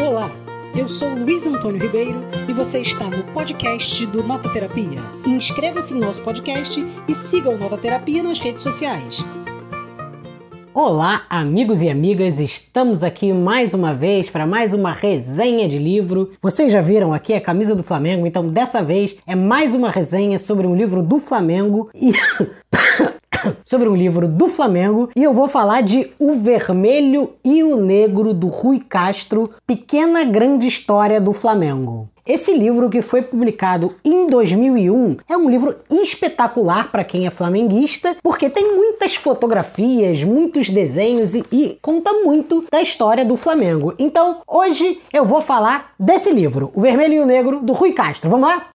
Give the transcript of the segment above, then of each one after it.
Olá, eu sou Luiz Antônio Ribeiro e você está no podcast do Nota Terapia. Inscreva-se em nosso podcast e siga o Nota Terapia nas redes sociais. Olá, amigos e amigas, estamos aqui mais uma vez para mais uma resenha de livro. Vocês já viram aqui a camisa do Flamengo, então dessa vez é mais uma resenha sobre um livro do Flamengo e sobre um livro do Flamengo e eu vou falar de O Vermelho e o Negro do Rui Castro, Pequena Grande História do Flamengo. Esse livro, que foi publicado em 2001, é um livro espetacular para quem é flamenguista, porque tem muitas fotografias, muitos desenhos e, e, conta muito da história do Flamengo. Então, hoje eu vou falar desse livro, O Vermelho e o Negro, do Rui Castro. Vamos lá?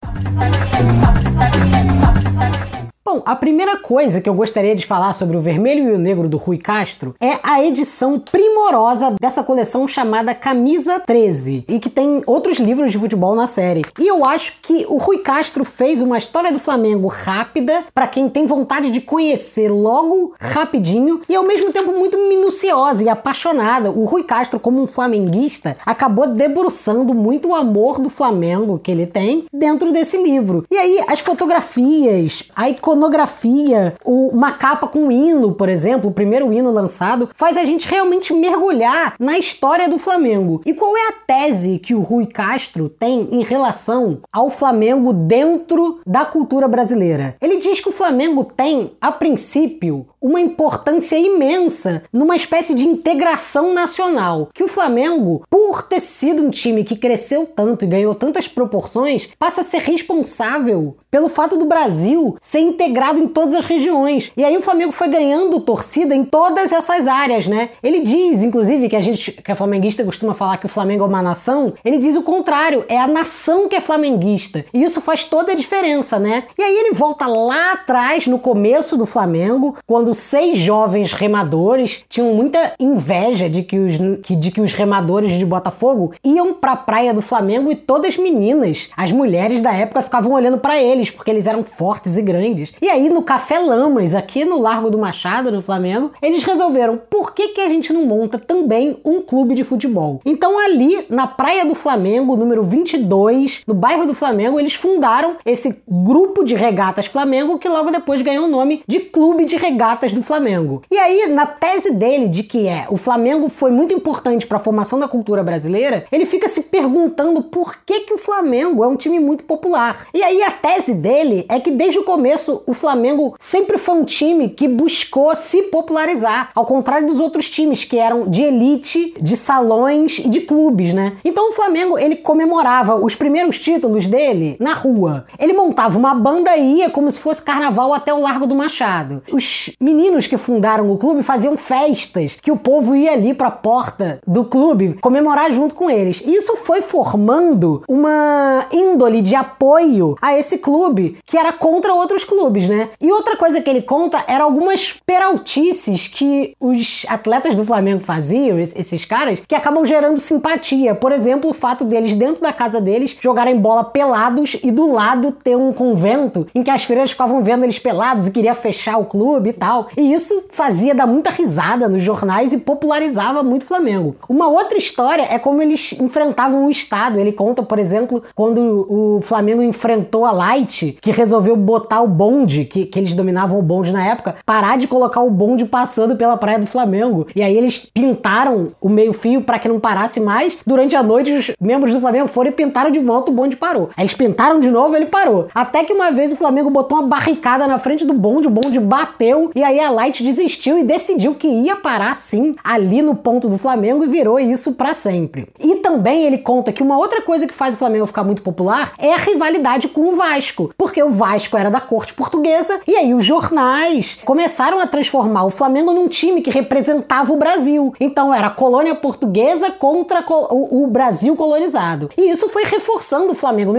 Bom, a primeira coisa que eu gostaria de falar sobre o Vermelho e o Negro do Rui Castro é a edição primorosa dessa coleção chamada Camisa 13 e que tem outros livros de futebol na série. E eu acho que o Rui Castro fez uma história do Flamengo rápida para quem tem vontade de conhecer logo rapidinho e ao mesmo tempo muito minuciosa e apaixonada. O Rui Castro, como um flamenguista, acabou debruçando muito o amor do Flamengo que ele tem dentro desse livro. E aí as fotografias, a iconografia iconografia, uma capa com um hino, por exemplo, o primeiro hino lançado, faz a gente realmente mergulhar na história do Flamengo. E qual é a tese que o Rui Castro tem em relação ao Flamengo dentro da cultura brasileira? Ele diz que o Flamengo tem, a princípio, uma importância imensa numa espécie de integração nacional. Que o Flamengo, por ter sido um time que cresceu tanto e ganhou tantas proporções, passa a ser responsável pelo fato do Brasil ser integrado em todas as regiões. E aí o Flamengo foi ganhando torcida em todas essas áreas, né? Ele diz, inclusive, que a gente, que a flamenguista costuma falar que o Flamengo é uma nação, ele diz o contrário, é a nação que é flamenguista. E isso faz toda a diferença, né? E aí ele volta lá atrás, no começo do Flamengo, quando seis jovens remadores tinham muita inveja de que os, de que os remadores de Botafogo iam pra praia do Flamengo e todas meninas, as mulheres da época, ficavam olhando para eles, porque eles eram fortes e grandes. E aí, no Café Lamas, aqui no Largo do Machado, no Flamengo, eles resolveram por que, que a gente não monta também um clube de futebol. Então, ali na Praia do Flamengo, número 22, no bairro do Flamengo, eles fundaram esse grupo de regatas Flamengo, que logo depois ganhou o nome de Clube de Regatas do Flamengo. E aí, na tese dele de que é o Flamengo foi muito importante para a formação da cultura brasileira, ele fica se perguntando por que, que o Flamengo é um time muito popular. E aí, a tese dele é que desde o começo o Flamengo sempre foi um time que buscou se popularizar, ao contrário dos outros times que eram de elite, de salões e de clubes, né? Então o Flamengo ele comemorava os primeiros títulos dele na rua. Ele montava uma banda e ia como se fosse carnaval até o Largo do Machado. Os meninos que fundaram o clube faziam festas, que o povo ia ali para a porta do clube comemorar junto com eles. E isso foi formando uma índole de apoio a esse clube, que era contra outros clubes, né? E outra coisa que ele conta era algumas peraltices que os atletas do Flamengo faziam, esses caras, que acabam gerando simpatia. Por exemplo, o fato deles, dentro da casa deles, jogarem bola pelados e do lado ter um convento em que as freiras ficavam vendo eles pelados e queria fechar o clube e tal. E isso fazia dar muita risada nos jornais e popularizava muito o Flamengo. Uma outra história é como eles enfrentavam o Estado. Ele conta, por exemplo, quando o Flamengo enfrentou a Light, que resolveu botar o bonde, que, que eles dominavam o bonde na época, parar de colocar o bonde passando pela praia do Flamengo. E aí eles pintaram o meio-fio para que não parasse mais. Durante a noite, os membros do Flamengo foram e pintaram de volta, o bonde parou. Aí eles pintaram de novo, ele parou. Até que uma vez o Flamengo botou uma barricada na frente do bonde, o bonde bateu e aí a Light desistiu e decidiu que ia parar sim ali no ponto do Flamengo e virou isso para sempre. E também ele conta que uma outra coisa que faz o Flamengo ficar muito popular é a rivalidade com o Vasco, porque o Vasco era da corte portuguesa e aí os jornais começaram a transformar o Flamengo num time que representava o Brasil. Então era a colônia portuguesa contra o Brasil colonizado. E isso foi reforçando o Flamengo no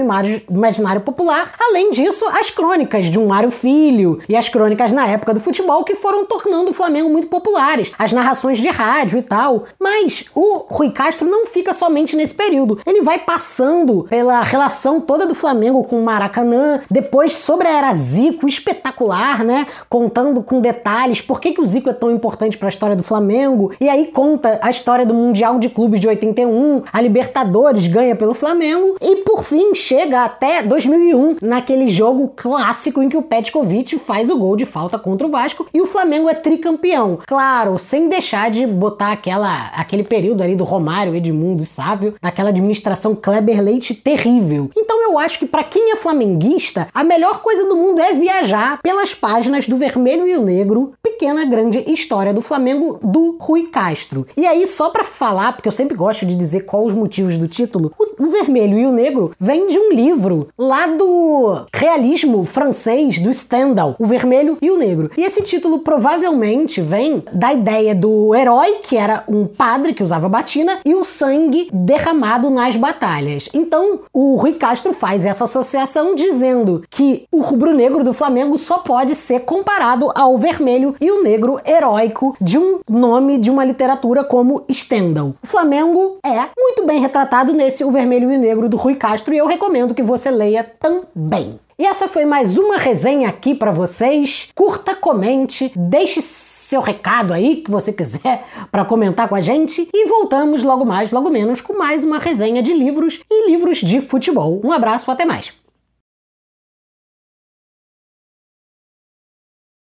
imaginário popular. Além disso, as crônicas de um Mário Filho e as crônicas na época do futebol que foram tornando o Flamengo muito populares, as narrações de rádio e tal. Mas o Rui Castro não fica somente nesse período. Ele vai passando pela relação toda do Flamengo com o Maracanã depois sobre a era Zico, espetacular, né? Contando com detalhes por que, que o Zico é tão importante para a história do Flamengo. E aí conta a história do Mundial de Clubes de 81, a Libertadores ganha pelo Flamengo e por fim chega até 2001 naquele jogo clássico em que o Petkovic faz o gol de falta contra o Vasco e o Flamengo é tricampeão. Claro, sem deixar de botar aquela aquele período ali do Romário, Edmundo e Sávio, daquela administração Kleber Leite terrível. Então eu acho que para quem é flamenguista, a melhor coisa do mundo é viajar pelas páginas do Vermelho e o Negro, pequena grande história do Flamengo do Rui Castro. E aí só para falar, porque eu sempre gosto de dizer quais os motivos do título, o, Vermelho e o Negro vem de um livro lá do realismo francês do Stendhal, O Vermelho e o Negro. E esse título provavelmente vem da ideia do herói, que era um padre que usava batina, e o sangue derramado nas batalhas. Então, o Rui Castro faz essa associação dizendo que o rubro-negro do Flamengo só pode ser comparado ao vermelho e o negro heróico de um nome de uma literatura como Stendhal. O Flamengo é muito bem retratado nesse O Vermelho e o Negro do Rui Castro e eu recomendo que você leia também. E essa foi mais uma resenha aqui para vocês. Curta, comente, deixe seu recado aí que você quiser para comentar com a gente e voltamos logo mais, logo menos com mais uma resenha de livros e livros de futebol. Um abraço, até mais.